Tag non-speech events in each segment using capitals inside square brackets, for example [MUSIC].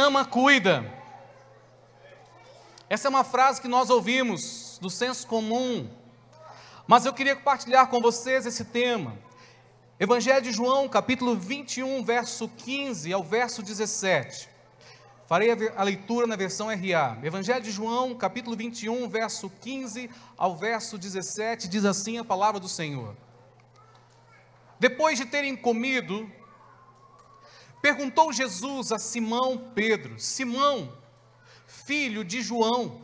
ama, cuida. Essa é uma frase que nós ouvimos do senso comum, mas eu queria compartilhar com vocês esse tema. Evangelho de João, capítulo 21, verso 15 ao verso 17. Farei a leitura na versão RA. Evangelho de João, capítulo 21, verso 15 ao verso 17, diz assim a palavra do Senhor. Depois de terem comido, perguntou Jesus a Simão Pedro: Simão, filho de João,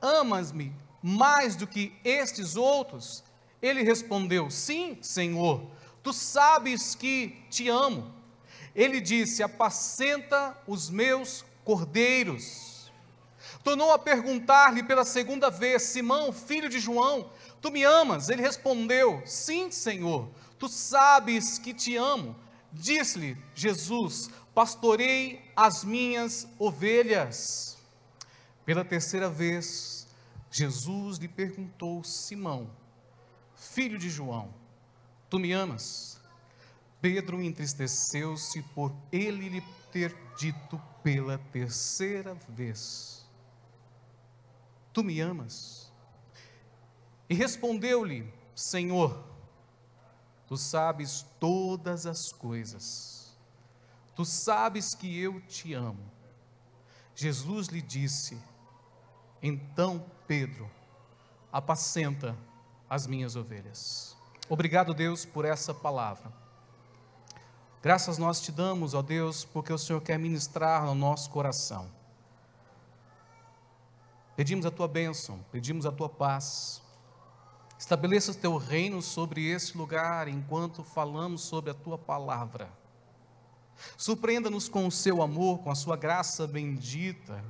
amas-me mais do que estes outros? Ele respondeu: Sim, Senhor, tu sabes que te amo. Ele disse: Apacenta os meus cordeiros. Tornou a perguntar-lhe pela segunda vez: Simão, filho de João, tu me amas? Ele respondeu: Sim, Senhor, tu sabes que te amo. Disse-lhe Jesus: Pastorei as minhas ovelhas. Pela terceira vez, Jesus lhe perguntou: Simão, filho de João, tu me amas? Pedro entristeceu-se por ele lhe ter dito pela terceira vez: Tu me amas? E respondeu-lhe: Senhor, tu sabes todas as coisas, tu sabes que eu te amo. Jesus lhe disse: Então, Pedro, apacenta as minhas ovelhas. Obrigado, Deus, por essa palavra. Graças nós te damos, ó Deus, porque o Senhor quer ministrar no nosso coração. Pedimos a tua bênção, pedimos a tua paz. Estabeleça o teu reino sobre esse lugar enquanto falamos sobre a tua palavra. Surpreenda-nos com o seu amor, com a sua graça bendita.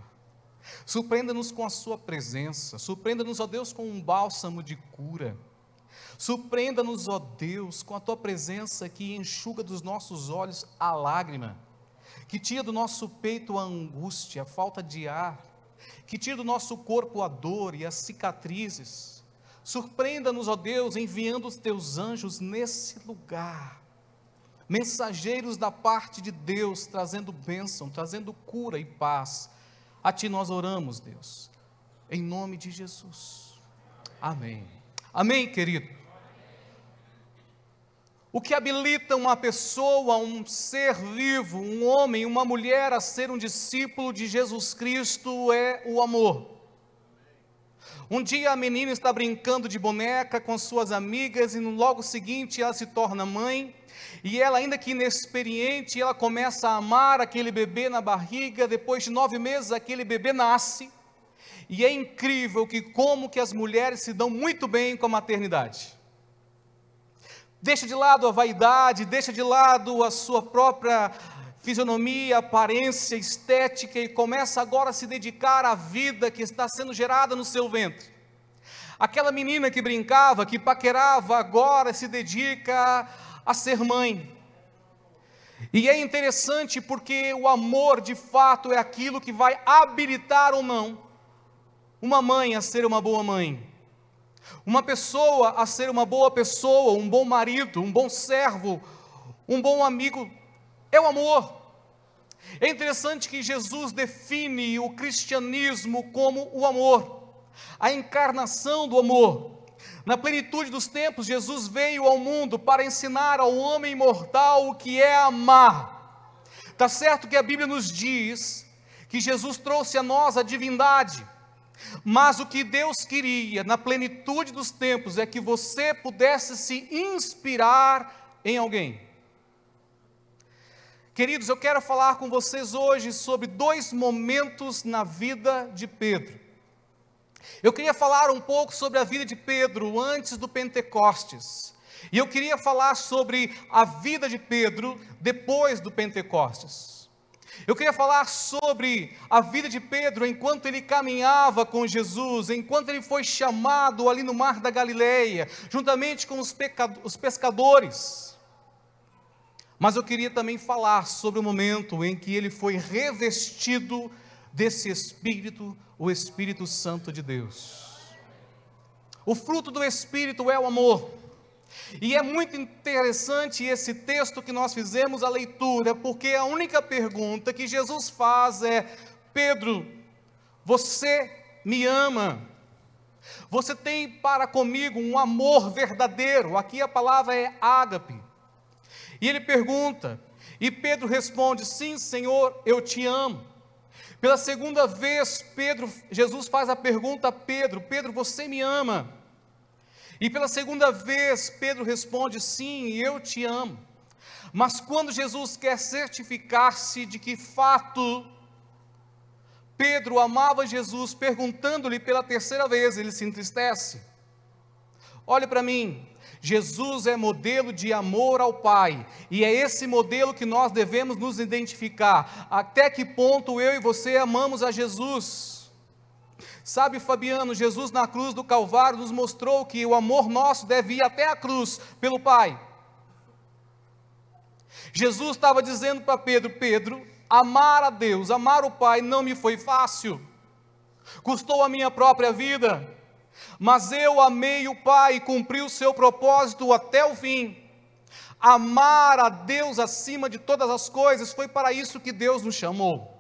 Surpreenda-nos com a sua presença. Surpreenda-nos, ó Deus, com um bálsamo de cura. Surpreenda-nos, ó Deus, com a tua presença que enxuga dos nossos olhos a lágrima, que tira do nosso peito a angústia, a falta de ar, que tira do nosso corpo a dor e as cicatrizes. Surpreenda-nos, ó Deus, enviando os teus anjos nesse lugar, mensageiros da parte de Deus, trazendo bênção, trazendo cura e paz. A ti nós oramos, Deus, em nome de Jesus. Amém. Amém, querido. O que habilita uma pessoa, um ser vivo, um homem, uma mulher a ser um discípulo de Jesus Cristo é o amor. Um dia a menina está brincando de boneca com suas amigas e no logo seguinte ela se torna mãe. E ela, ainda que inexperiente, ela começa a amar aquele bebê na barriga. Depois de nove meses, aquele bebê nasce. E é incrível que como que as mulheres se dão muito bem com a maternidade deixa de lado a vaidade, deixa de lado a sua própria fisionomia, aparência, estética e começa agora a se dedicar à vida que está sendo gerada no seu ventre. Aquela menina que brincava, que paquerava, agora se dedica a ser mãe. E é interessante porque o amor de fato é aquilo que vai habilitar ou não uma mãe a ser uma boa mãe. Uma pessoa a ser uma boa pessoa, um bom marido, um bom servo, um bom amigo, é o amor. É interessante que Jesus define o cristianismo como o amor, a encarnação do amor. Na plenitude dos tempos, Jesus veio ao mundo para ensinar ao homem mortal o que é amar. Está certo que a Bíblia nos diz que Jesus trouxe a nós a divindade, mas o que Deus queria, na plenitude dos tempos, é que você pudesse se inspirar em alguém. Queridos, eu quero falar com vocês hoje sobre dois momentos na vida de Pedro. Eu queria falar um pouco sobre a vida de Pedro antes do Pentecostes. E eu queria falar sobre a vida de Pedro depois do Pentecostes. Eu queria falar sobre a vida de Pedro enquanto ele caminhava com Jesus, enquanto ele foi chamado ali no mar da Galileia, juntamente com os, os pescadores. Mas eu queria também falar sobre o momento em que ele foi revestido desse Espírito, o Espírito Santo de Deus. O fruto do Espírito é o amor. E é muito interessante esse texto que nós fizemos a leitura, porque a única pergunta que Jesus faz é: Pedro, você me ama? Você tem para comigo um amor verdadeiro? Aqui a palavra é ágape. E ele pergunta, e Pedro responde: Sim, Senhor, eu te amo. Pela segunda vez, Pedro, Jesus faz a pergunta a Pedro: Pedro, você me ama? E pela segunda vez, Pedro responde: Sim, eu te amo. Mas quando Jesus quer certificar-se de que fato Pedro amava Jesus, perguntando-lhe pela terceira vez, ele se entristece. Olhe para mim, Jesus é modelo de amor ao Pai, e é esse modelo que nós devemos nos identificar. Até que ponto eu e você amamos a Jesus? Sabe, Fabiano, Jesus na cruz do Calvário nos mostrou que o amor nosso deve ir até a cruz pelo Pai. Jesus estava dizendo para Pedro: Pedro, amar a Deus, amar o Pai não me foi fácil, custou a minha própria vida, mas eu amei o Pai e cumpri o seu propósito até o fim. Amar a Deus acima de todas as coisas foi para isso que Deus nos chamou.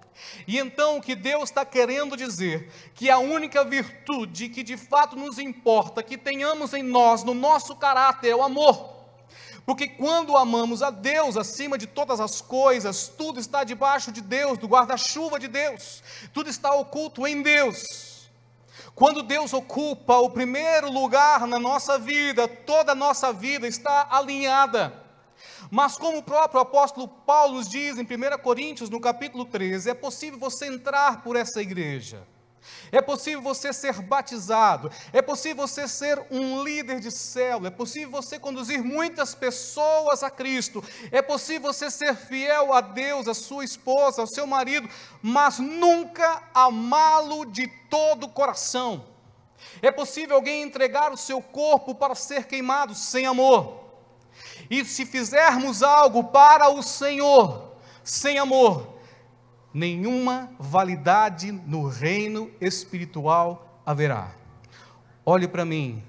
E então o que Deus está querendo dizer, que a única virtude que de fato nos importa, que tenhamos em nós, no nosso caráter, é o amor. Porque quando amamos a Deus acima de todas as coisas, tudo está debaixo de Deus, do guarda-chuva de Deus, tudo está oculto em Deus. Quando Deus ocupa o primeiro lugar na nossa vida, toda a nossa vida está alinhada. Mas como o próprio apóstolo Paulo diz em 1 Coríntios, no capítulo 13, é possível você entrar por essa igreja. É possível você ser batizado, é possível você ser um líder de célula, é possível você conduzir muitas pessoas a Cristo, é possível você ser fiel a Deus, a sua esposa, ao seu marido, mas nunca amá-lo de todo o coração. É possível alguém entregar o seu corpo para ser queimado sem amor. E se fizermos algo para o Senhor sem amor, nenhuma validade no reino espiritual haverá. Olhe para mim,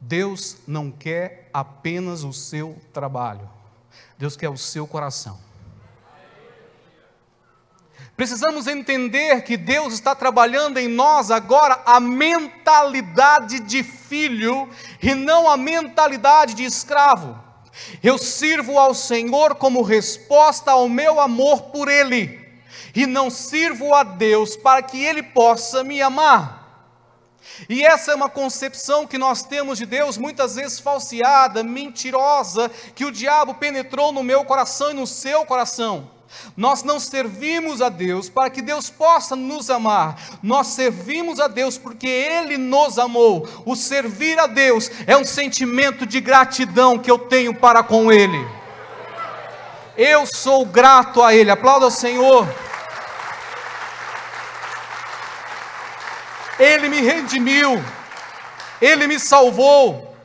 Deus não quer apenas o seu trabalho, Deus quer o seu coração. Precisamos entender que Deus está trabalhando em nós agora a mentalidade de filho e não a mentalidade de escravo. Eu sirvo ao Senhor como resposta ao meu amor por Ele, e não sirvo a Deus para que Ele possa me amar. E essa é uma concepção que nós temos de Deus, muitas vezes falseada, mentirosa, que o diabo penetrou no meu coração e no seu coração. Nós não servimos a Deus para que Deus possa nos amar, nós servimos a Deus porque Ele nos amou. O servir a Deus é um sentimento de gratidão que eu tenho para com Ele. Eu sou grato a Ele, aplauda ao Senhor. Ele me redimiu, Ele me salvou,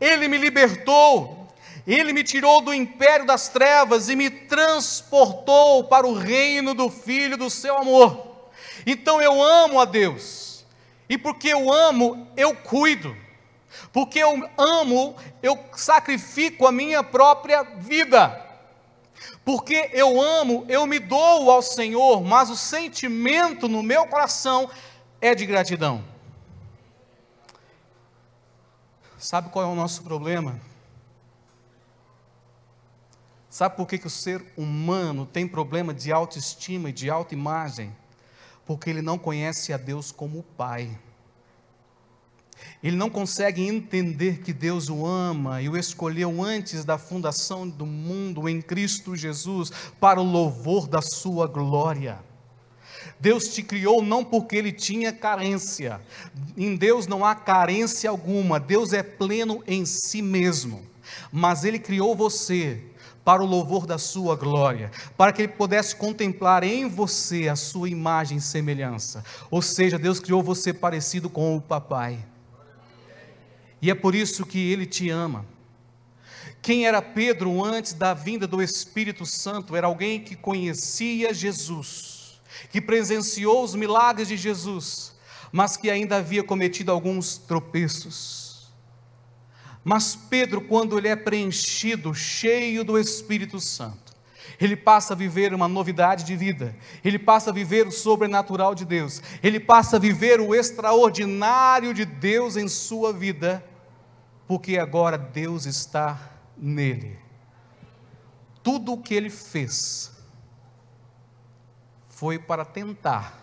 Ele me libertou, ele me tirou do império das trevas e me transportou para o reino do Filho do seu amor. Então eu amo a Deus, e porque eu amo, eu cuido, porque eu amo, eu sacrifico a minha própria vida. Porque eu amo, eu me dou ao Senhor, mas o sentimento no meu coração é de gratidão. Sabe qual é o nosso problema? Sabe por que, que o ser humano tem problema de autoestima e de autoimagem? Porque ele não conhece a Deus como Pai. Ele não consegue entender que Deus o ama e o escolheu antes da fundação do mundo em Cristo Jesus para o louvor da sua glória. Deus te criou não porque ele tinha carência. Em Deus não há carência alguma. Deus é pleno em si mesmo. Mas ele criou você para o louvor da sua glória, para que ele pudesse contemplar em você a sua imagem e semelhança. Ou seja, Deus criou você parecido com o papai. E é por isso que ele te ama. Quem era Pedro antes da vinda do Espírito Santo? Era alguém que conhecia Jesus, que presenciou os milagres de Jesus, mas que ainda havia cometido alguns tropeços. Mas Pedro, quando ele é preenchido, cheio do Espírito Santo, ele passa a viver uma novidade de vida, ele passa a viver o sobrenatural de Deus, ele passa a viver o extraordinário de Deus em sua vida, porque agora Deus está nele. Tudo o que ele fez foi para tentar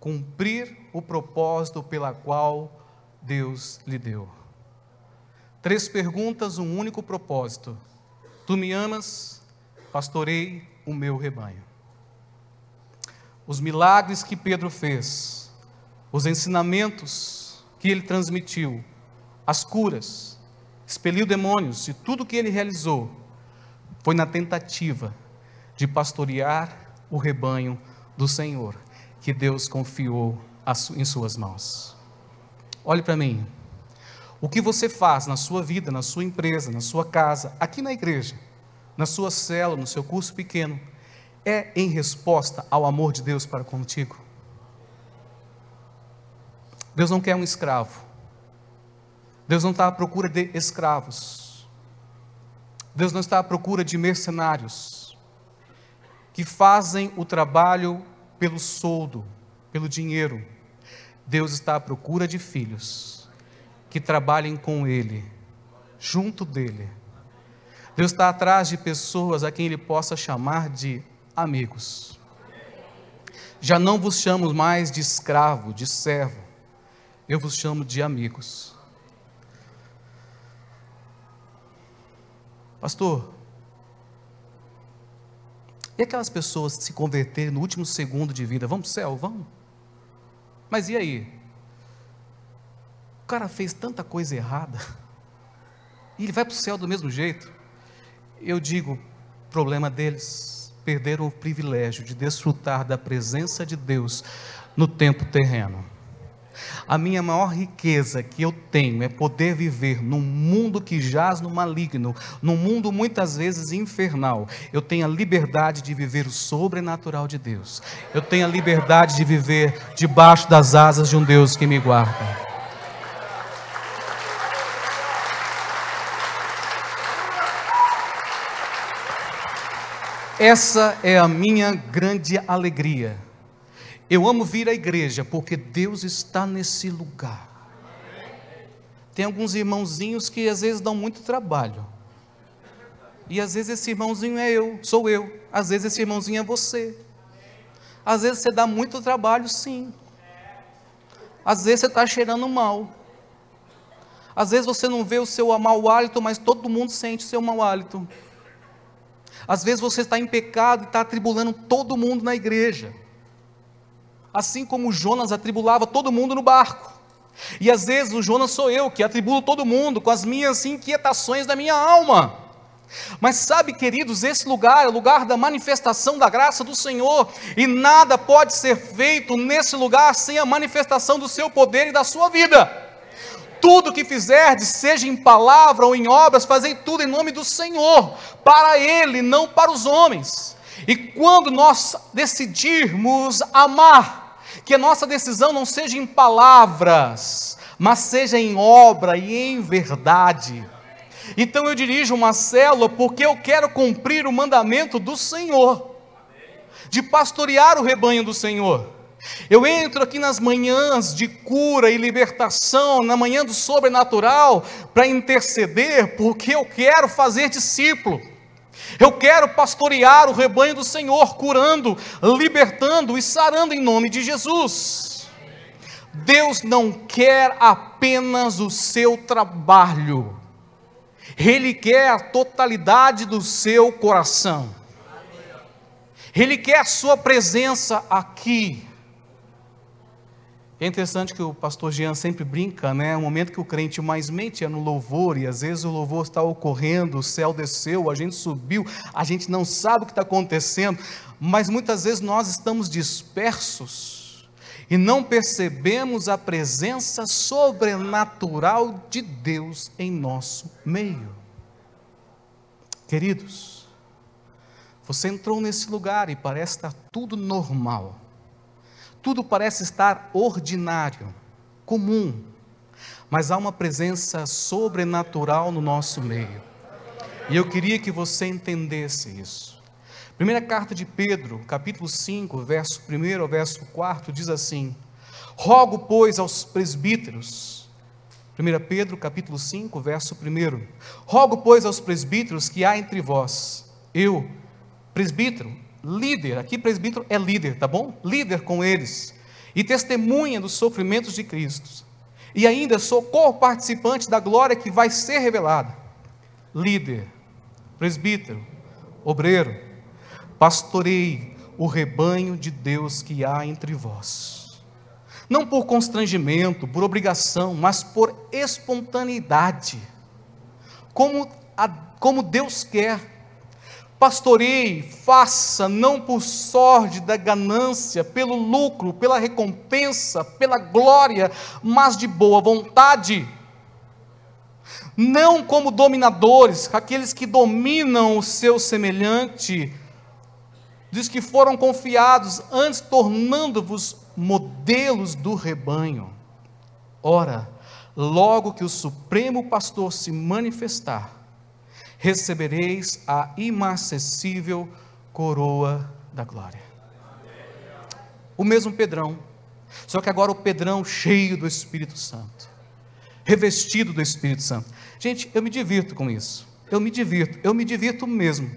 cumprir o propósito pela qual Deus lhe deu. Três perguntas, um único propósito. Tu me amas, pastorei o meu rebanho. Os milagres que Pedro fez, os ensinamentos que ele transmitiu, as curas, expeliu demônios e tudo que ele realizou foi na tentativa de pastorear o rebanho do Senhor, que Deus confiou em suas mãos. Olhe para mim. O que você faz na sua vida, na sua empresa, na sua casa, aqui na igreja, na sua célula, no seu curso pequeno, é em resposta ao amor de Deus para contigo? Deus não quer um escravo. Deus não está à procura de escravos. Deus não está à procura de mercenários que fazem o trabalho pelo soldo, pelo dinheiro. Deus está à procura de filhos que trabalhem com Ele, junto dEle. Deus está atrás de pessoas a quem Ele possa chamar de amigos. Já não vos chamo mais de escravo, de servo, eu vos chamo de amigos. Pastor, e aquelas pessoas se converterem no último segundo de vida? Vamos para o céu? Vamos. Mas e aí? O cara fez tanta coisa errada. E ele vai para o céu do mesmo jeito. Eu digo, problema deles. Perderam o privilégio de desfrutar da presença de Deus no tempo terreno. A minha maior riqueza que eu tenho é poder viver num mundo que jaz no maligno, num mundo muitas vezes infernal. Eu tenho a liberdade de viver o sobrenatural de Deus. Eu tenho a liberdade de viver debaixo das asas de um Deus que me guarda. Essa é a minha grande alegria. Eu amo vir à igreja porque Deus está nesse lugar. Tem alguns irmãozinhos que às vezes dão muito trabalho. E às vezes esse irmãozinho é eu, sou eu. Às vezes esse irmãozinho é você. Às vezes você dá muito trabalho, sim. Às vezes você está cheirando mal. Às vezes você não vê o seu mau hálito, mas todo mundo sente o seu mau hálito. Às vezes você está em pecado e está atribulando todo mundo na igreja assim como Jonas atribulava todo mundo no barco. E às vezes o Jonas sou eu que atribulo todo mundo com as minhas inquietações da minha alma. Mas sabe, queridos, esse lugar é o lugar da manifestação da graça do Senhor, e nada pode ser feito nesse lugar sem a manifestação do seu poder e da sua vida. Tudo que fizerdes, seja em palavra ou em obras, fazei tudo em nome do Senhor, para Ele, não para os homens. E quando nós decidirmos amar, que a nossa decisão não seja em palavras, mas seja em obra e em verdade. Então eu dirijo uma célula porque eu quero cumprir o mandamento do Senhor, de pastorear o rebanho do Senhor. Eu entro aqui nas manhãs de cura e libertação, na manhã do sobrenatural, para interceder, porque eu quero fazer discípulo. Eu quero pastorear o rebanho do Senhor, curando, libertando e sarando em nome de Jesus. Deus não quer apenas o seu trabalho, Ele quer a totalidade do seu coração, Ele quer a sua presença aqui. É interessante que o pastor Jean sempre brinca, né? O momento que o crente mais mente é no louvor, e às vezes o louvor está ocorrendo, o céu desceu, a gente subiu, a gente não sabe o que está acontecendo, mas muitas vezes nós estamos dispersos e não percebemos a presença sobrenatural de Deus em nosso meio. Queridos, você entrou nesse lugar e parece estar tudo normal tudo parece estar ordinário, comum. mas há uma presença sobrenatural no nosso meio. E eu queria que você entendesse isso. Primeira carta de Pedro, capítulo 5, verso 1 ao verso 4, diz assim: Rogo, pois, aos presbíteros, 1 Pedro, capítulo 5, verso 1. Rogo, pois, aos presbíteros que há entre vós, eu, presbítero, líder, aqui presbítero é líder, tá bom? Líder com eles, e testemunha dos sofrimentos de Cristo, e ainda sou co-participante da glória que vai ser revelada. Líder, presbítero, obreiro, pastorei o rebanho de Deus que há entre vós. Não por constrangimento, por obrigação, mas por espontaneidade. Como, a, como Deus quer. Pastorei, faça, não por sorte da ganância, pelo lucro, pela recompensa, pela glória, mas de boa vontade não como dominadores, aqueles que dominam o seu semelhante, diz que foram confiados, antes tornando-vos modelos do rebanho. Ora, logo que o Supremo Pastor se manifestar, recebereis a imacessível coroa da glória. O mesmo Pedrão, só que agora o Pedrão cheio do Espírito Santo, revestido do Espírito Santo. Gente, eu me divirto com isso. Eu me divirto, eu me divirto mesmo.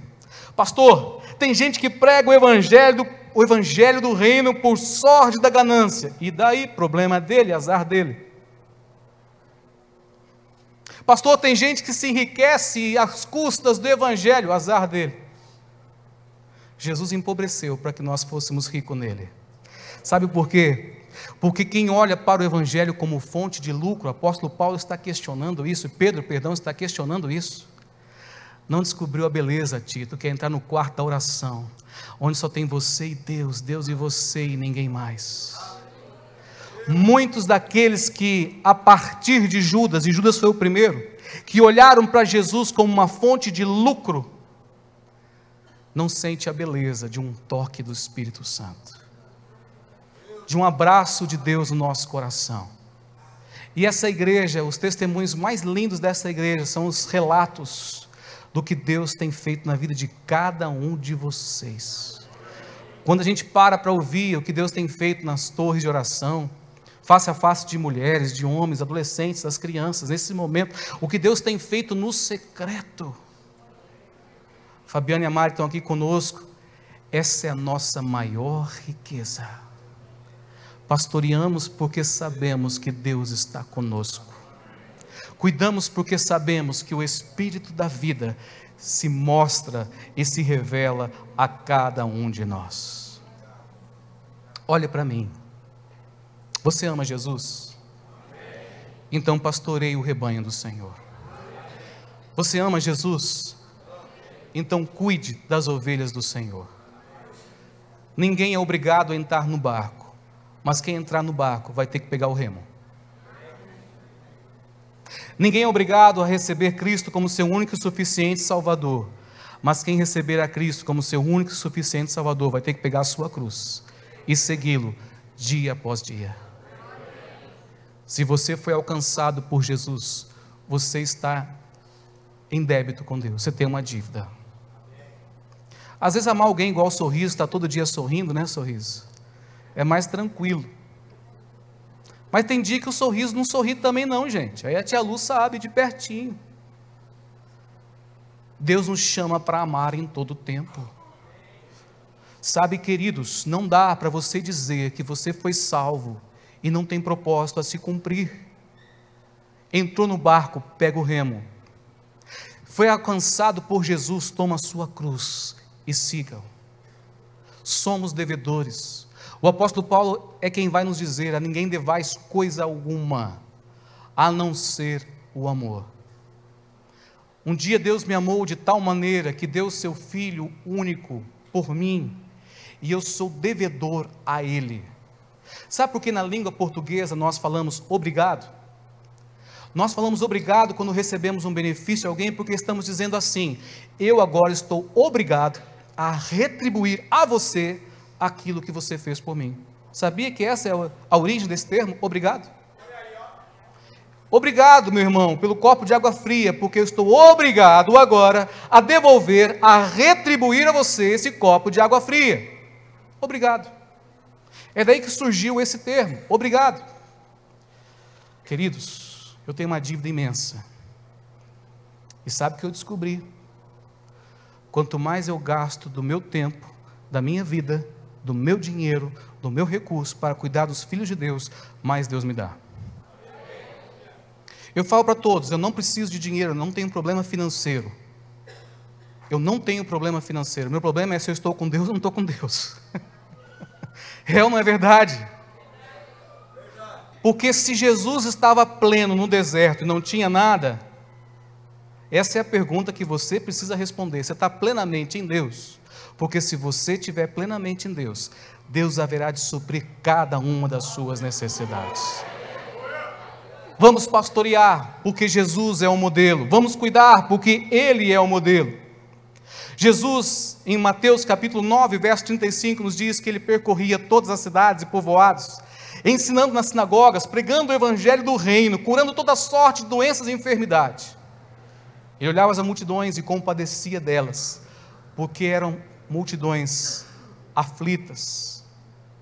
Pastor, tem gente que prega o evangelho, o evangelho do reino por sorte da ganância. E daí, problema dele, azar dele. Pastor, tem gente que se enriquece às custas do evangelho, azar dele. Jesus empobreceu para que nós fôssemos ricos nele. Sabe por quê? Porque quem olha para o Evangelho como fonte de lucro, o apóstolo Paulo está questionando isso, Pedro, perdão, está questionando isso. Não descobriu a beleza, Tito, que é entrar no quarto da oração, onde só tem você e Deus, Deus e você e ninguém mais. Muitos daqueles que, a partir de Judas, e Judas foi o primeiro, que olharam para Jesus como uma fonte de lucro, não sente a beleza de um toque do Espírito Santo de um abraço de Deus no nosso coração. E essa igreja, os testemunhos mais lindos dessa igreja são os relatos do que Deus tem feito na vida de cada um de vocês. Quando a gente para para ouvir o que Deus tem feito nas torres de oração, face a face de mulheres, de homens, adolescentes, das crianças, nesse momento, o que Deus tem feito no secreto. Fabiana e a Mari estão aqui conosco. Essa é a nossa maior riqueza. Pastoreamos porque sabemos que Deus está conosco. Cuidamos porque sabemos que o Espírito da vida se mostra e se revela a cada um de nós. Olhe para mim. Você ama Jesus? Então pastoreie o rebanho do Senhor. Você ama Jesus? Então cuide das ovelhas do Senhor. Ninguém é obrigado a entrar no barco mas quem entrar no barco vai ter que pegar o remo. Ninguém é obrigado a receber Cristo como seu único e suficiente Salvador, mas quem receber a Cristo como seu único e suficiente Salvador vai ter que pegar a sua cruz e segui-lo dia após dia. Se você foi alcançado por Jesus, você está em débito com Deus, você tem uma dívida. Às vezes amar alguém igual sorriso, está todo dia sorrindo, né, sorriso? é mais tranquilo. Mas tem dia que o sorriso não sorri também não, gente. Aí a tia Lu sabe de pertinho. Deus nos chama para amar em todo o tempo. Sabe, queridos, não dá para você dizer que você foi salvo e não tem propósito a se cumprir. Entrou no barco, pega o remo. Foi alcançado por Jesus, toma a sua cruz e siga-o. Somos devedores o apóstolo Paulo é quem vai nos dizer: a ninguém devais coisa alguma, a não ser o amor. Um dia Deus me amou de tal maneira que deu seu Filho único por mim, e eu sou devedor a Ele. Sabe por que na língua portuguesa nós falamos obrigado? Nós falamos obrigado quando recebemos um benefício de alguém, porque estamos dizendo assim: eu agora estou obrigado a retribuir a você aquilo que você fez por mim. Sabia que essa é a origem desse termo? Obrigado. Obrigado, meu irmão, pelo copo de água fria, porque eu estou obrigado agora a devolver, a retribuir a você esse copo de água fria. Obrigado. É daí que surgiu esse termo, obrigado. Queridos, eu tenho uma dívida imensa. E sabe o que eu descobri? Quanto mais eu gasto do meu tempo, da minha vida, do meu dinheiro, do meu recurso para cuidar dos filhos de Deus, mais Deus me dá. Eu falo para todos: eu não preciso de dinheiro, eu não tenho problema financeiro. Eu não tenho problema financeiro. Meu problema é se eu estou com Deus ou não estou com Deus. [LAUGHS] é ou não é verdade? Porque se Jesus estava pleno no deserto e não tinha nada, essa é a pergunta que você precisa responder. Você está plenamente em Deus? Porque se você estiver plenamente em Deus, Deus haverá de suprir cada uma das suas necessidades. Vamos pastorear, porque Jesus é o modelo. Vamos cuidar, porque Ele é o modelo. Jesus, em Mateus capítulo 9, verso 35, nos diz que ele percorria todas as cidades e povoados, ensinando nas sinagogas, pregando o evangelho do reino, curando toda sorte de doenças e enfermidade. Ele olhava as multidões e compadecia delas, porque eram multidões aflitas,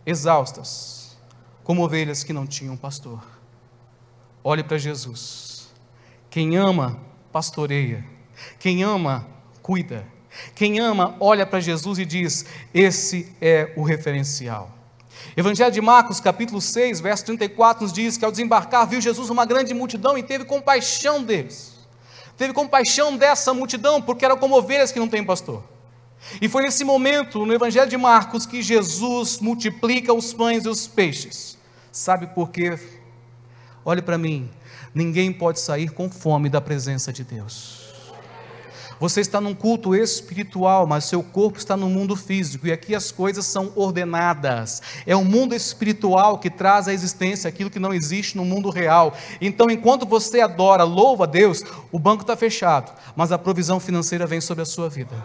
exaustas, como ovelhas que não tinham pastor. Olhe para Jesus. Quem ama, pastoreia. Quem ama, cuida. Quem ama, olha para Jesus e diz: Esse é o referencial. Evangelho de Marcos, capítulo 6, verso 34, nos diz que ao desembarcar, viu Jesus uma grande multidão e teve compaixão deles. Teve compaixão dessa multidão, porque eram como ovelhas que não têm pastor. E foi nesse momento, no Evangelho de Marcos, que Jesus multiplica os pães e os peixes. Sabe por quê? Olhe para mim, ninguém pode sair com fome da presença de Deus. Você está num culto espiritual, mas seu corpo está no mundo físico, e aqui as coisas são ordenadas. É o mundo espiritual que traz à existência aquilo que não existe no mundo real. Então, enquanto você adora, louva a Deus, o banco está fechado, mas a provisão financeira vem sobre a sua vida.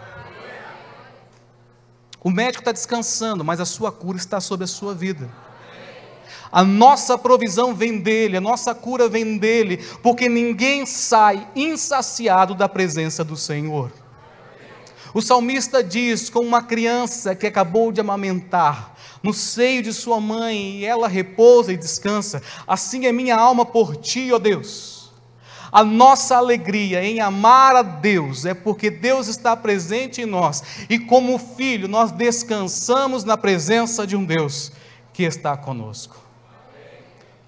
O médico está descansando, mas a sua cura está sobre a sua vida. A nossa provisão vem dele, a nossa cura vem dele, porque ninguém sai insaciado da presença do Senhor. O salmista diz: como uma criança que acabou de amamentar, no seio de sua mãe, e ela repousa e descansa, assim é minha alma por ti, ó Deus. A nossa alegria em amar a Deus é porque Deus está presente em nós, e como filho, nós descansamos na presença de um Deus que está conosco.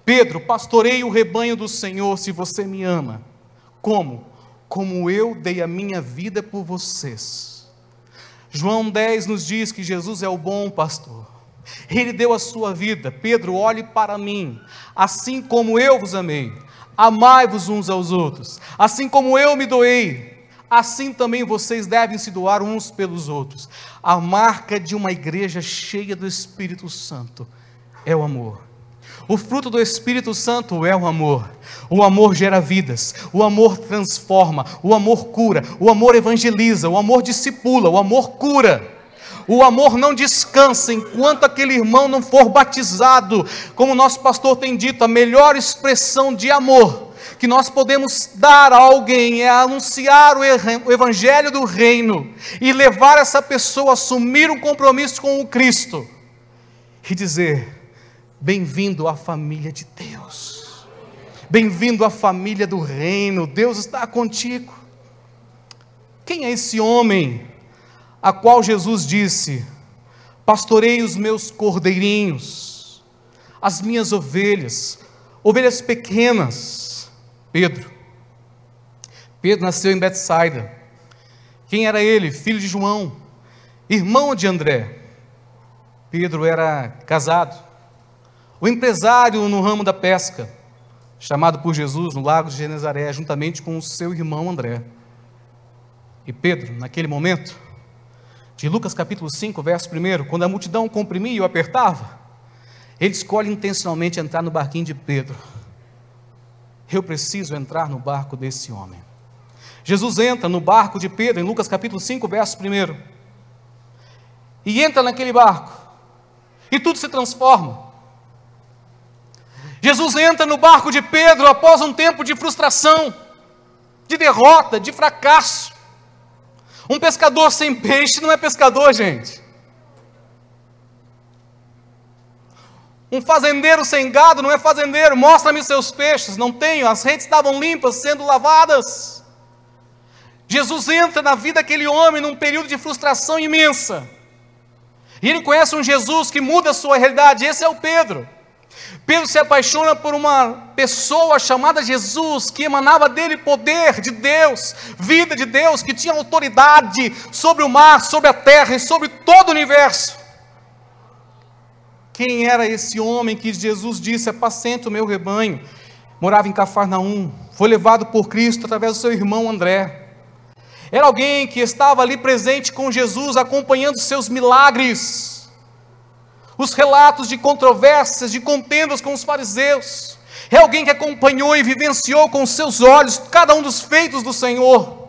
Pedro, pastorei o rebanho do Senhor se você me ama. Como? Como eu dei a minha vida por vocês. João 10 nos diz que Jesus é o bom pastor. Ele deu a sua vida. Pedro, olhe para mim, assim como eu vos amei. Amai-vos uns aos outros. Assim como eu me doei, assim também vocês devem se doar uns pelos outros. A marca de uma igreja cheia do Espírito Santo é o amor. O fruto do Espírito Santo é o amor. O amor gera vidas, o amor transforma, o amor cura, o amor evangeliza, o amor discipula, o amor cura. O amor não descansa enquanto aquele irmão não for batizado. Como o nosso pastor tem dito, a melhor expressão de amor que nós podemos dar a alguém é anunciar o evangelho do reino e levar essa pessoa a assumir um compromisso com o Cristo e dizer: Bem-vindo à família de Deus. Bem-vindo à família do reino. Deus está contigo. Quem é esse homem a qual Jesus disse: Pastorei os meus cordeirinhos, as minhas ovelhas, ovelhas pequenas. Pedro. Pedro nasceu em Betsaida. Quem era ele? Filho de João, irmão de André. Pedro era casado o empresário no ramo da pesca, chamado por Jesus no lago de Genezaré, juntamente com o seu irmão André. E Pedro, naquele momento, de Lucas capítulo 5, verso 1, quando a multidão comprimia e o apertava, ele escolhe intencionalmente entrar no barquinho de Pedro. Eu preciso entrar no barco desse homem. Jesus entra no barco de Pedro, em Lucas capítulo 5, verso 1. E entra naquele barco. E tudo se transforma. Jesus entra no barco de Pedro após um tempo de frustração, de derrota, de fracasso. Um pescador sem peixe não é pescador, gente. Um fazendeiro sem gado não é fazendeiro. Mostra-me seus peixes. Não tenho. As redes estavam limpas, sendo lavadas. Jesus entra na vida daquele homem num período de frustração imensa. E ele conhece um Jesus que muda a sua realidade. Esse é o Pedro. Pedro se apaixona por uma pessoa chamada Jesus, que emanava dele poder de Deus, vida de Deus, que tinha autoridade sobre o mar, sobre a terra e sobre todo o universo. Quem era esse homem que Jesus disse: Apacenta o meu rebanho? Morava em Cafarnaum, foi levado por Cristo através do seu irmão André. Era alguém que estava ali presente com Jesus, acompanhando seus milagres, os relatos de controvérsias, de contendas com os fariseus. É alguém que acompanhou e vivenciou com seus olhos cada um dos feitos do Senhor.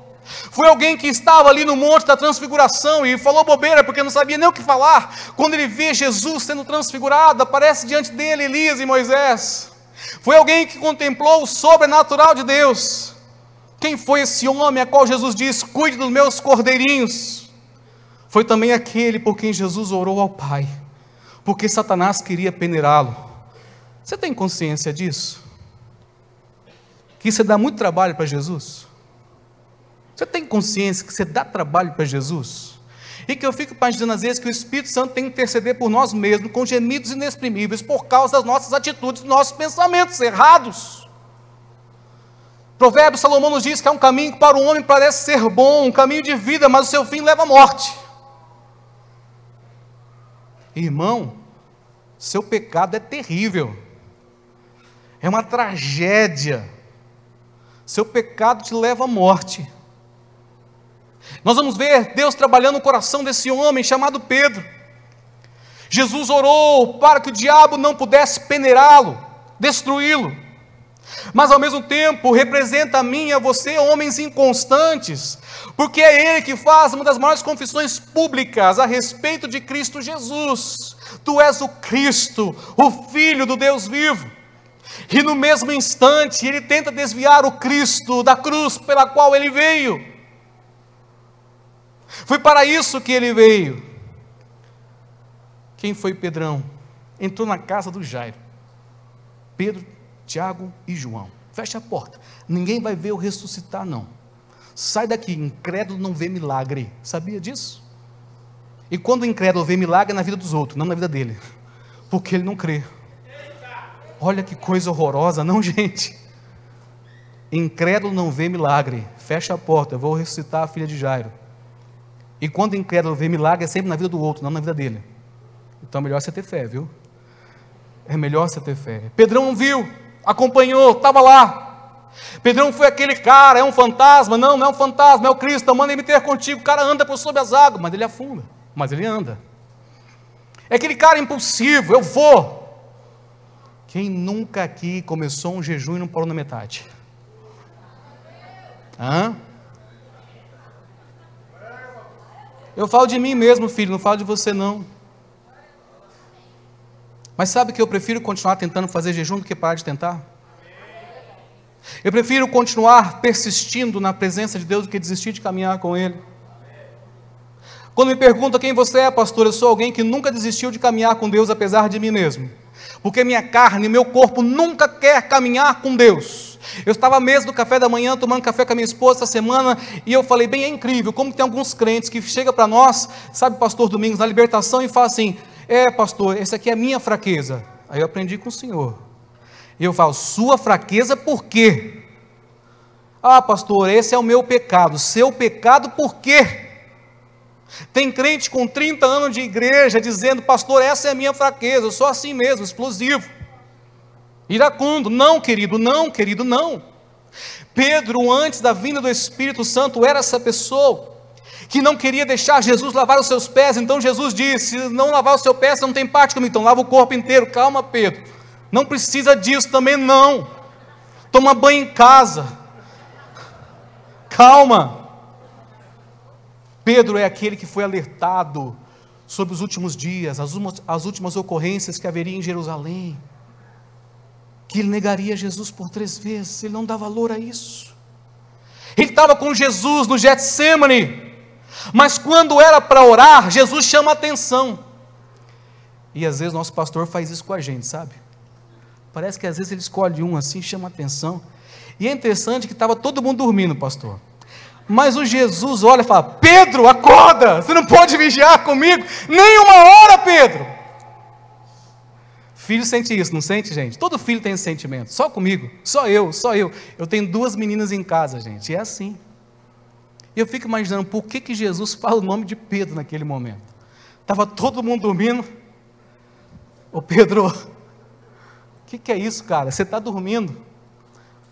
Foi alguém que estava ali no monte da transfiguração e falou bobeira porque não sabia nem o que falar. Quando ele vê Jesus sendo transfigurado, aparece diante dele Elias e Moisés. Foi alguém que contemplou o sobrenatural de Deus. Quem foi esse homem a qual Jesus disse: Cuide dos meus cordeirinhos? Foi também aquele por quem Jesus orou ao Pai, porque Satanás queria peneirá-lo. Você tem consciência disso? Que isso dá muito trabalho para Jesus? Você tem consciência que você dá trabalho para Jesus? E que eu fico imaginando às vezes que o Espírito Santo tem que interceder por nós mesmos com gemidos inexprimíveis por causa das nossas atitudes, dos nossos pensamentos errados. Provérbio Salomão nos diz que é um caminho que para o homem parece ser bom, um caminho de vida, mas o seu fim leva à morte. Irmão, seu pecado é terrível, é uma tragédia. Seu pecado te leva à morte. Nós vamos ver Deus trabalhando no coração desse homem chamado Pedro. Jesus orou para que o diabo não pudesse peneirá-lo, destruí-lo. Mas ao mesmo tempo representa a mim e a você homens inconstantes, porque é ele que faz uma das maiores confissões públicas a respeito de Cristo Jesus. Tu és o Cristo, o Filho do Deus vivo. E no mesmo instante ele tenta desviar o Cristo da cruz pela qual ele veio. Foi para isso que ele veio. Quem foi Pedrão? Entrou na casa do Jairo. Pedro, Tiago e João. Fecha a porta. Ninguém vai ver eu ressuscitar, não. Sai daqui, incrédulo não vê milagre. Sabia disso? E quando o incrédulo vê milagre é na vida dos outros, não na vida dele. Porque ele não crê. Olha que coisa horrorosa, não, [LAUGHS] gente? Incrédulo não vê milagre. Fecha a porta, eu vou ressuscitar a filha de Jairo. E quando o incrédulo vê milagre, é sempre na vida do outro, não na vida dele. Então é melhor você ter fé, viu? É melhor você ter fé. Pedrão viu, acompanhou, estava lá. Pedrão foi aquele cara, é um fantasma. Não, não é um fantasma, é o Cristo. Manda me ter contigo. O cara anda por sobre as águas, mas ele afunda. Mas ele anda. É aquele cara impulsivo, eu vou. Quem nunca aqui começou um jejum e não parou na metade? Hã? Eu falo de mim mesmo, filho, não falo de você não. Mas sabe que eu prefiro continuar tentando fazer jejum do que parar de tentar? Eu prefiro continuar persistindo na presença de Deus do que desistir de caminhar com Ele. Quando me perguntam quem você é, pastor, eu sou alguém que nunca desistiu de caminhar com Deus apesar de mim mesmo. Porque minha carne, meu corpo nunca quer caminhar com Deus. Eu estava à mesa do café da manhã, tomando café com a minha esposa essa semana, e eu falei, bem, é incrível, como tem alguns crentes que chegam para nós, sabe, pastor Domingos, na libertação, e fala assim, é, pastor, essa aqui é a minha fraqueza. Aí eu aprendi com o Senhor. E eu falo, sua fraqueza por quê? Ah, pastor, esse é o meu pecado. Seu pecado por quê? Tem crente com 30 anos de igreja dizendo, pastor, essa é a minha fraqueza, eu sou assim mesmo, explosivo. Iracundo, não, querido, não, querido, não. Pedro, antes da vinda do Espírito Santo, era essa pessoa que não queria deixar Jesus lavar os seus pés. Então Jesus disse: Se não lavar o seu pé, você não tem parte comigo. Então lava o corpo inteiro. Calma, Pedro. Não precisa disso também, não. Toma banho em casa. Calma. Pedro é aquele que foi alertado sobre os últimos dias, as, as últimas ocorrências que haveria em Jerusalém. que ele negaria Jesus por três vezes, ele não dá valor a isso. Ele estava com Jesus no Getsemane, mas quando era para orar, Jesus chama a atenção. E às vezes nosso pastor faz isso com a gente, sabe? Parece que às vezes ele escolhe um assim, chama atenção. E é interessante que estava todo mundo dormindo, pastor. Mas o Jesus olha e fala: Pedro, acorda! Você não pode vigiar comigo nem uma hora, Pedro. Filho sente isso, não sente, gente? Todo filho tem esse sentimento. Só comigo, só eu, só eu. Eu tenho duas meninas em casa, gente. E é assim. E eu fico imaginando por que, que Jesus [LAUGHS] fala o nome de Pedro naquele momento. Estava todo mundo dormindo. Ô Pedro, o [LAUGHS] que, que é isso, cara? Você está dormindo?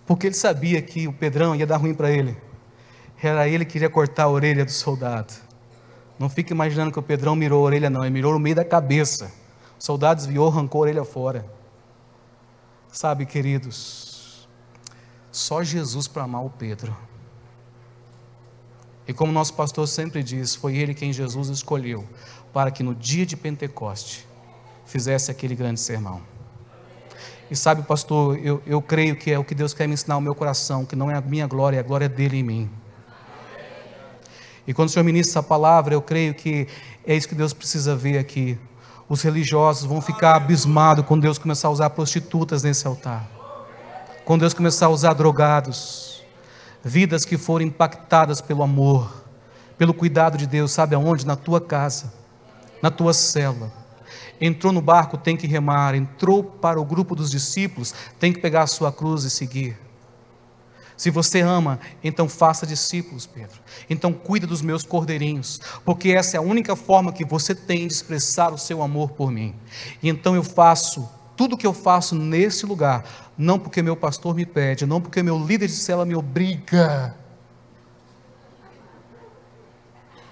Porque ele sabia que o Pedrão ia dar ruim para ele. Era ele que queria cortar a orelha do soldado. Não fique imaginando que o Pedrão mirou a orelha, não. Ele mirou no meio da cabeça. O soldado desviou, arrancou a orelha fora. Sabe, queridos, só Jesus para amar o Pedro. E como nosso pastor sempre diz, foi ele quem Jesus escolheu para que no dia de Pentecoste fizesse aquele grande sermão. E sabe, pastor, eu, eu creio que é o que Deus quer me ensinar ao meu coração, que não é a minha glória, é a glória dele em mim. E quando o Senhor ministra essa palavra, eu creio que é isso que Deus precisa ver aqui os religiosos vão ficar abismados quando Deus começar a usar prostitutas nesse altar. Quando Deus começar a usar drogados. Vidas que foram impactadas pelo amor, pelo cuidado de Deus, sabe aonde? Na tua casa, na tua cela. Entrou no barco, tem que remar. Entrou para o grupo dos discípulos, tem que pegar a sua cruz e seguir. Se você ama, então faça discípulos, Pedro. Então cuida dos meus cordeirinhos, porque essa é a única forma que você tem de expressar o seu amor por mim. E então eu faço tudo que eu faço nesse lugar, não porque meu pastor me pede, não porque meu líder de cela me obriga,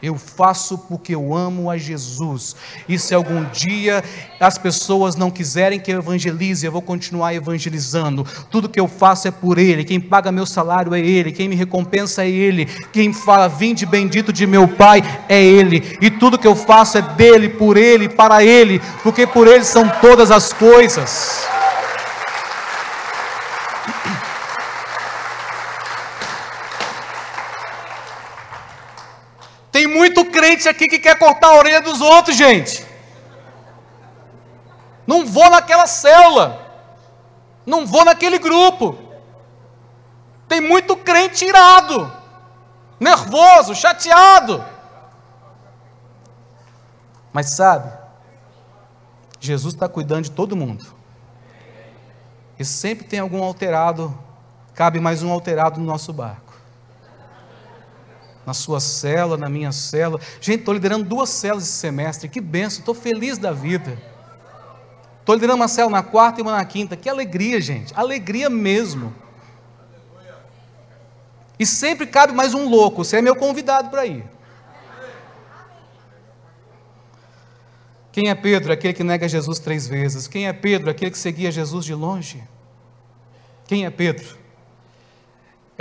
Eu faço porque eu amo a Jesus. E se algum dia as pessoas não quiserem que eu evangelize, eu vou continuar evangelizando. Tudo que eu faço é por Ele. Quem paga meu salário é Ele. Quem me recompensa é Ele. Quem fala, vinde bendito de meu Pai é Ele. E tudo que eu faço é dele, por Ele, para Ele. Porque por Ele são todas as coisas. Tem muito crente aqui que quer cortar a orelha dos outros, gente. Não vou naquela célula. Não vou naquele grupo. Tem muito crente irado, nervoso, chateado. Mas sabe, Jesus está cuidando de todo mundo. E sempre tem algum alterado, cabe mais um alterado no nosso barco na sua cela, na minha cela. Gente, estou liderando duas celas esse semestre, que benção, estou feliz da vida. Estou liderando uma cela na quarta e uma na quinta, que alegria, gente, alegria mesmo. E sempre cabe mais um louco, você é meu convidado para ir. Quem é Pedro? Aquele que nega Jesus três vezes. Quem é Pedro? Aquele que seguia Jesus de longe. Quem é Pedro?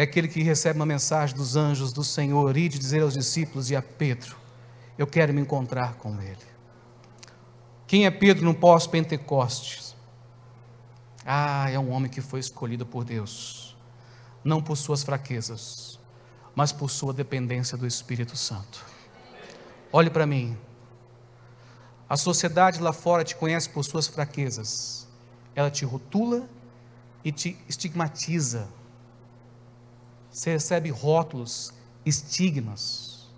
É aquele que recebe uma mensagem dos anjos do Senhor e de dizer aos discípulos e a Pedro: Eu quero me encontrar com ele. Quem é Pedro no pós-Pentecostes? Ah, é um homem que foi escolhido por Deus, não por suas fraquezas, mas por sua dependência do Espírito Santo. Olhe para mim. A sociedade lá fora te conhece por suas fraquezas. Ela te rotula e te estigmatiza você recebe rótulos, estigmas.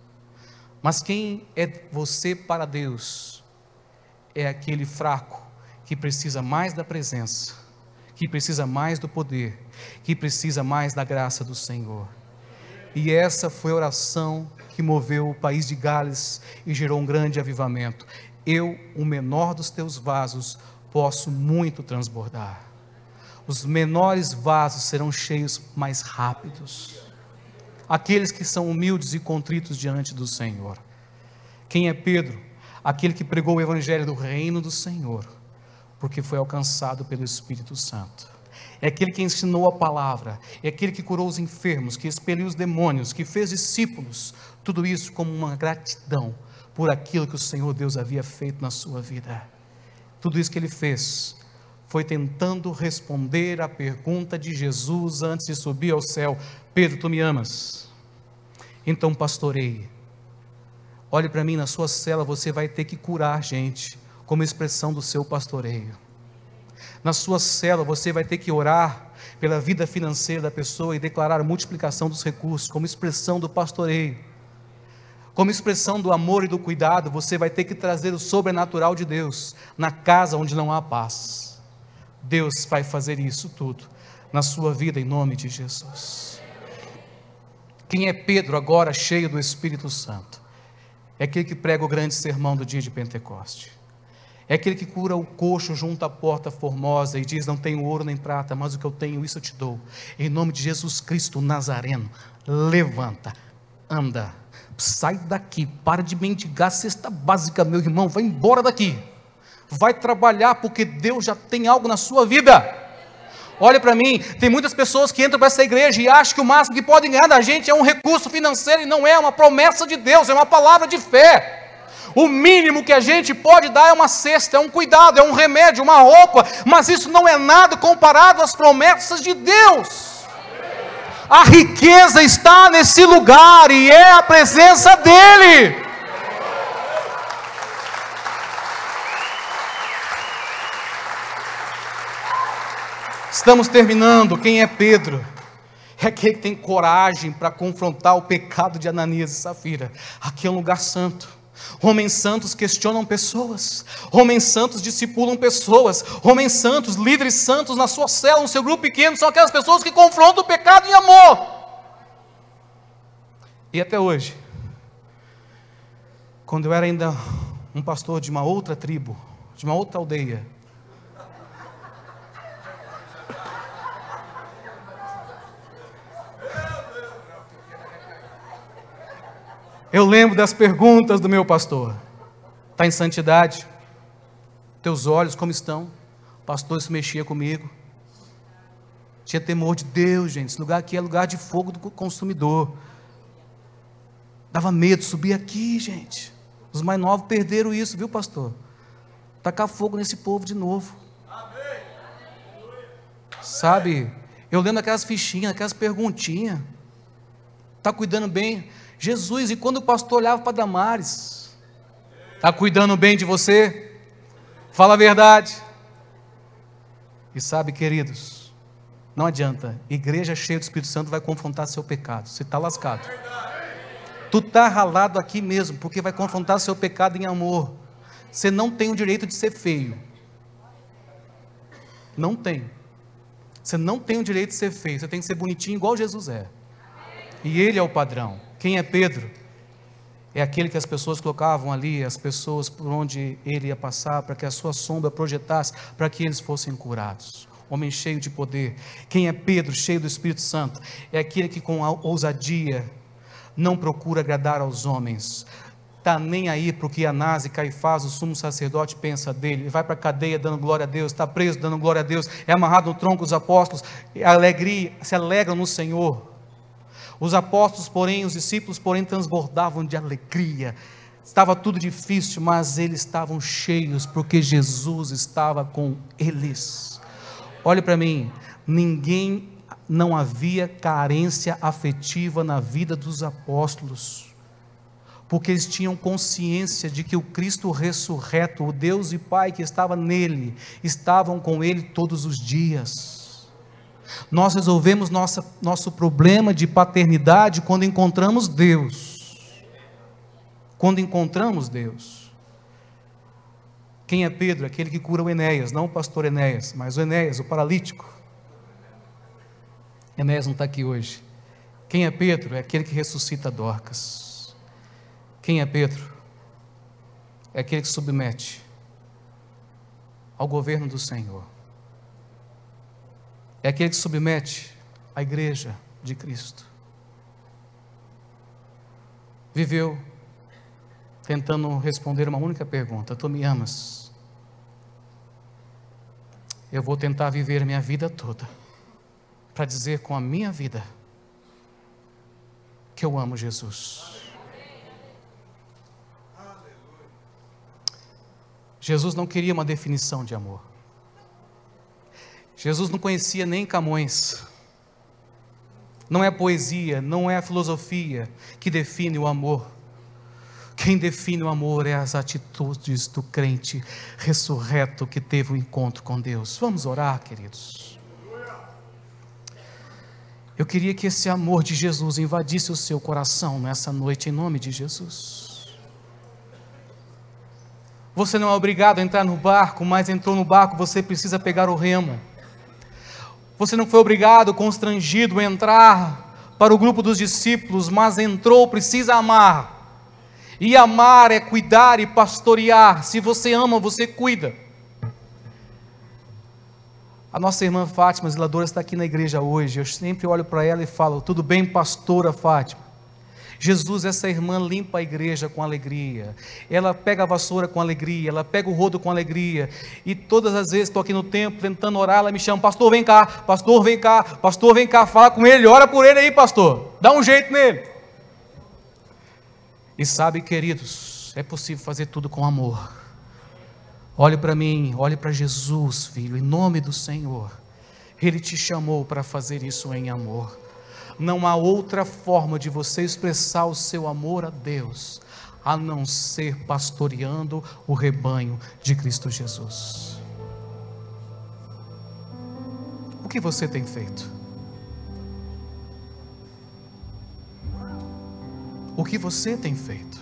Mas quem é você para Deus é aquele fraco que precisa mais da presença, que precisa mais do poder, que precisa mais da graça do Senhor. E essa foi a oração que moveu o país de Gales e gerou um grande avivamento. Eu, o menor dos teus vasos, posso muito transbordar os menores vasos serão cheios mais rápidos. Aqueles que são humildes e contritos diante do Senhor. Quem é Pedro? Aquele que pregou o evangelho do reino do Senhor, porque foi alcançado pelo Espírito Santo. É aquele que ensinou a palavra, é aquele que curou os enfermos, que expeliu os demônios, que fez discípulos, tudo isso como uma gratidão por aquilo que o Senhor Deus havia feito na sua vida. Tudo isso que ele fez foi tentando responder à pergunta de Jesus antes de subir ao céu: Pedro, tu me amas? Então pastoreie. Olhe para mim, na sua cela você vai ter que curar gente, como expressão do seu pastoreio. Na sua cela você vai ter que orar pela vida financeira da pessoa e declarar a multiplicação dos recursos, como expressão do pastoreio. Como expressão do amor e do cuidado, você vai ter que trazer o sobrenatural de Deus na casa onde não há paz. Deus vai fazer isso tudo na sua vida em nome de Jesus. Quem é Pedro agora cheio do Espírito Santo? É aquele que prega o grande sermão do dia de Pentecoste. É aquele que cura o coxo junto à porta formosa e diz: Não tenho ouro nem prata, mas o que eu tenho, isso eu te dou. Em nome de Jesus Cristo Nazareno, levanta, anda, sai daqui, para de mendigar cesta básica, meu irmão, vai embora daqui. Vai trabalhar, porque Deus já tem algo na sua vida. Olha para mim, tem muitas pessoas que entram para essa igreja e acham que o máximo que podem ganhar da gente é um recurso financeiro e não é uma promessa de Deus, é uma palavra de fé. O mínimo que a gente pode dar é uma cesta, é um cuidado, é um remédio, uma roupa, mas isso não é nada comparado às promessas de Deus. A riqueza está nesse lugar e é a presença dEle. Estamos terminando. Quem é Pedro? É aquele que tem coragem para confrontar o pecado de Ananias e Safira. Aqui é um lugar santo. Homens santos questionam pessoas, homens santos discipulam pessoas, homens santos, líderes santos na sua cela, no seu grupo pequeno, são aquelas pessoas que confrontam o pecado em amor. E até hoje, quando eu era ainda um pastor de uma outra tribo, de uma outra aldeia, Eu lembro das perguntas do meu pastor. Está em santidade? Teus olhos como estão? O pastor se mexia comigo. Tinha temor de Deus, gente. Esse lugar aqui é lugar de fogo do consumidor. Dava medo, subir aqui, gente. Os mais novos perderam isso, viu, pastor? Tacar fogo nesse povo de novo. Sabe? Eu lembro aquelas fichinhas, aquelas perguntinhas. Está cuidando bem? Jesus, e quando o pastor olhava para Damares, está cuidando bem de você? Fala a verdade. E sabe, queridos, não adianta, igreja cheia do Espírito Santo vai confrontar seu pecado, você está lascado. Tu está ralado aqui mesmo, porque vai confrontar seu pecado em amor. Você não tem o direito de ser feio. Não tem. Você não tem o direito de ser feio, você tem que ser bonitinho igual Jesus é. E Ele é o padrão. Quem é Pedro? É aquele que as pessoas colocavam ali, as pessoas por onde ele ia passar, para que a sua sombra projetasse, para que eles fossem curados. Homem cheio de poder. Quem é Pedro, cheio do Espírito Santo? É aquele que com ousadia não procura agradar aos homens, está nem aí o que Anás e Caifás, o sumo sacerdote, pensa dele, ele vai para a cadeia dando glória a Deus, está preso dando glória a Deus, é amarrado no tronco dos apóstolos, alegria, se alegram no Senhor, os apóstolos, porém, os discípulos, porém, transbordavam de alegria. Estava tudo difícil, mas eles estavam cheios, porque Jesus estava com eles. Olhe para mim, ninguém, não havia carência afetiva na vida dos apóstolos, porque eles tinham consciência de que o Cristo ressurreto, o Deus e Pai que estava nele, estavam com ele todos os dias. Nós resolvemos nossa, nosso problema de paternidade quando encontramos Deus. Quando encontramos Deus. Quem é Pedro? Aquele que cura o Enéas, não o pastor Enéas, mas o Enéas, o paralítico. Enéas não está aqui hoje. Quem é Pedro? É aquele que ressuscita Dorcas. Quem é Pedro? É aquele que submete ao governo do Senhor é aquele que submete a igreja de Cristo. Viveu tentando responder uma única pergunta: Tu me amas? Eu vou tentar viver minha vida toda para dizer com a minha vida que eu amo Jesus. Jesus não queria uma definição de amor. Jesus não conhecia nem Camões. Não é a poesia, não é a filosofia que define o amor. Quem define o amor é as atitudes do crente ressurreto que teve o um encontro com Deus. Vamos orar, queridos. Eu queria que esse amor de Jesus invadisse o seu coração nessa noite, em nome de Jesus. Você não é obrigado a entrar no barco, mas entrou no barco, você precisa pegar o remo. Você não foi obrigado, constrangido a entrar para o grupo dos discípulos, mas entrou, precisa amar. E amar é cuidar e pastorear. Se você ama, você cuida. A nossa irmã Fátima, zeladora, está aqui na igreja hoje. Eu sempre olho para ela e falo: Tudo bem, pastora Fátima? Jesus, essa irmã limpa a igreja com alegria. Ela pega a vassoura com alegria, ela pega o rodo com alegria. E todas as vezes estou aqui no templo tentando orar, ela me chama: Pastor, vem cá, pastor, vem cá, pastor, vem cá, fala com ele, ora por ele aí, pastor. Dá um jeito nele. E sabe, queridos, é possível fazer tudo com amor. Olhe para mim, olhe para Jesus, filho, em nome do Senhor. Ele te chamou para fazer isso em amor. Não há outra forma de você expressar o seu amor a Deus a não ser pastoreando o rebanho de Cristo Jesus. O que você tem feito? O que você tem feito?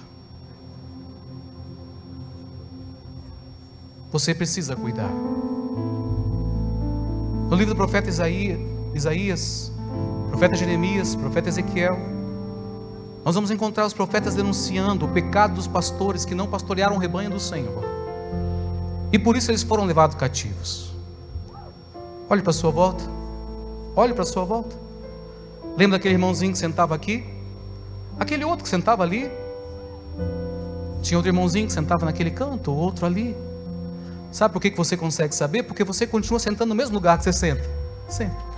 Você precisa cuidar. No livro do profeta Isaías, Isaías profeta Jeremias, profeta Ezequiel. Nós vamos encontrar os profetas denunciando o pecado dos pastores que não pastorearam o rebanho do Senhor. E por isso eles foram levados cativos. Olhe para a sua volta. Olhe para a sua volta. Lembra daquele irmãozinho que sentava aqui? Aquele outro que sentava ali? Tinha outro irmãozinho que sentava naquele canto, outro ali. Sabe por que você consegue saber? Porque você continua sentando no mesmo lugar que você senta. Sempre.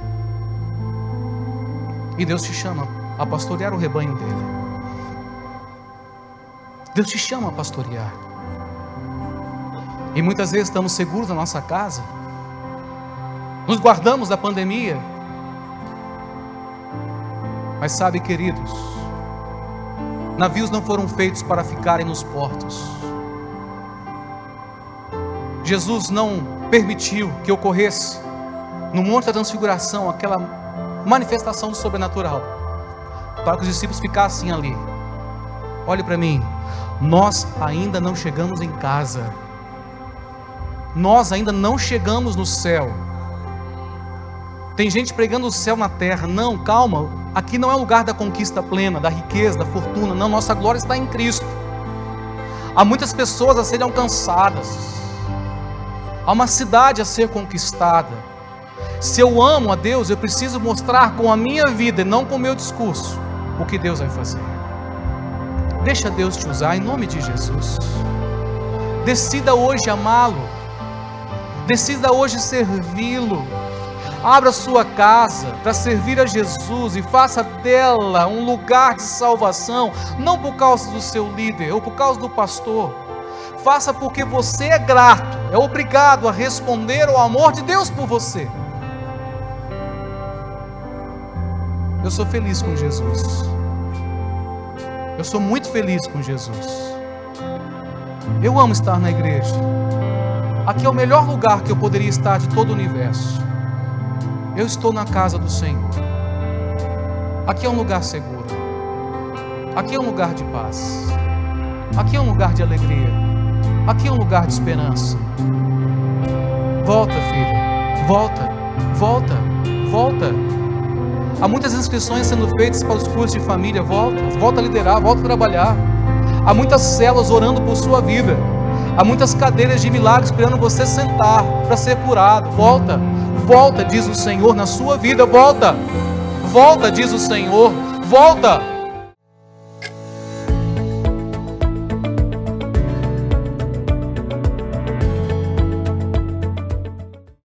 E Deus te chama a pastorear o rebanho dele. Deus te chama a pastorear. E muitas vezes estamos seguros na nossa casa, nos guardamos da pandemia. Mas sabe, queridos, navios não foram feitos para ficarem nos portos. Jesus não permitiu que ocorresse no Monte da Transfiguração aquela manifestação do sobrenatural, para que os discípulos ficassem ali. Olhe para mim, nós ainda não chegamos em casa, nós ainda não chegamos no céu. Tem gente pregando o céu na terra. Não, calma. Aqui não é lugar da conquista plena, da riqueza, da fortuna. Não, nossa glória está em Cristo. Há muitas pessoas a serem alcançadas. Há uma cidade a ser conquistada. Se eu amo a Deus, eu preciso mostrar com a minha vida e não com o meu discurso o que Deus vai fazer. Deixa Deus te usar em nome de Jesus. Decida hoje amá-lo. Decida hoje servi-lo. Abra sua casa para servir a Jesus e faça dela um lugar de salvação, não por causa do seu líder ou por causa do pastor. Faça porque você é grato, é obrigado a responder ao amor de Deus por você. Eu sou feliz com Jesus. Eu sou muito feliz com Jesus. Eu amo estar na igreja. Aqui é o melhor lugar que eu poderia estar de todo o universo. Eu estou na casa do Senhor. Aqui é um lugar seguro. Aqui é um lugar de paz. Aqui é um lugar de alegria. Aqui é um lugar de esperança. Volta, filho. Volta. Volta. Volta. Há muitas inscrições sendo feitas para os cursos de família. Volta, volta a liderar, volta a trabalhar. Há muitas células orando por sua vida. Há muitas cadeiras de milagres esperando você sentar para ser curado. Volta, volta, diz o Senhor, na sua vida. Volta, volta, diz o Senhor. Volta.